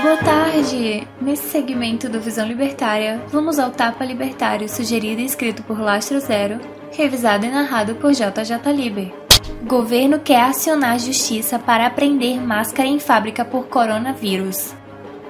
Boa tarde! Nesse segmento do Visão Libertária, vamos ao Tapa Libertário sugerido e escrito por Lastro Zero, revisado e narrado por JJ Liber. Governo quer acionar justiça para apreender máscara em fábrica por coronavírus.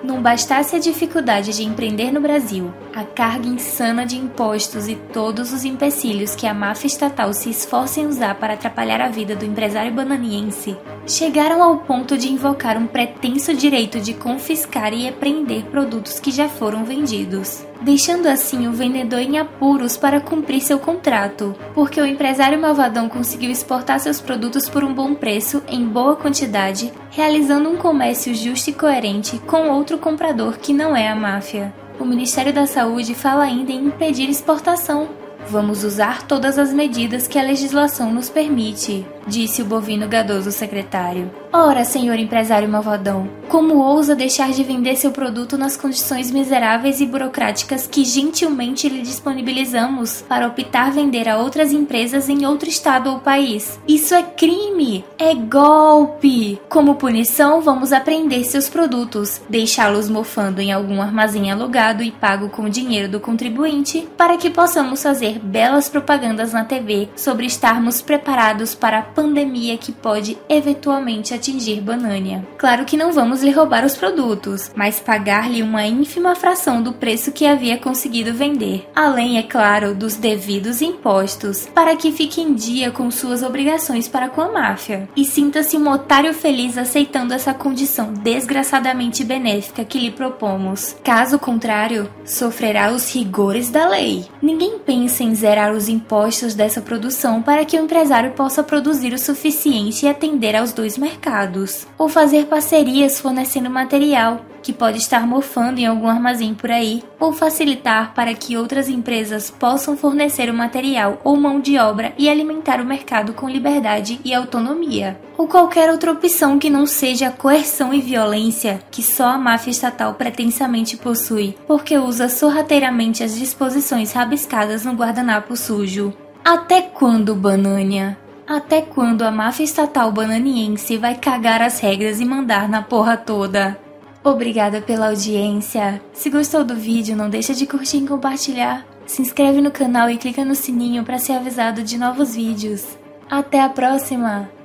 Não bastasse a dificuldade de empreender no Brasil, a carga insana de impostos e todos os empecilhos que a máfia estatal se esforça em usar para atrapalhar a vida do empresário bananiense, chegaram ao ponto de invocar um pretenso direito de confiscar e apreender produtos que já foram vendidos, deixando assim o vendedor em apuros para cumprir seu contrato, porque o empresário malvadão conseguiu exportar seus produtos por um bom preço, em boa quantidade, realizando um comércio justo e coerente com outro comprador que não é a máfia. O Ministério da Saúde fala ainda em impedir exportação. Vamos usar todas as medidas que a legislação nos permite, disse o bovino gadoso secretário. Ora, senhor empresário malvadão, como ousa deixar de vender seu produto nas condições miseráveis e burocráticas que gentilmente lhe disponibilizamos para optar vender a outras empresas em outro estado ou país? Isso é crime! É golpe! Como punição, vamos apreender seus produtos, deixá-los mofando em algum armazém alugado e pago com o dinheiro do contribuinte, para que possamos fazer belas propagandas na TV sobre estarmos preparados para a pandemia que pode eventualmente atingir Banânia. Claro que não vamos lhe roubar os produtos, mas pagar-lhe uma ínfima fração do preço que havia conseguido vender, além, é claro, dos devidos impostos, para que fique em dia com suas obrigações para com a máfia. E sinta-se um otário feliz aceitando essa condição desgraçadamente benéfica que lhe propomos. Caso contrário, sofrerá os rigores da lei. Ninguém pensa em zerar os impostos dessa produção para que o empresário possa produzir o suficiente e atender aos dois mercados, ou fazer parcerias fornecendo material que pode estar mofando em algum armazém por aí, ou facilitar para que outras empresas possam fornecer o material ou mão de obra e alimentar o mercado com liberdade e autonomia, ou qualquer outra opção que não seja coerção e violência que só a máfia estatal pretensamente possui, porque usa sorrateiramente as disposições rabiscadas no guardanapo sujo. Até quando, Banânia? Até quando a máfia estatal bananiense vai cagar as regras e mandar na porra toda? Obrigada pela audiência. Se gostou do vídeo, não deixa de curtir e compartilhar. Se inscreve no canal e clica no sininho para ser avisado de novos vídeos. Até a próxima!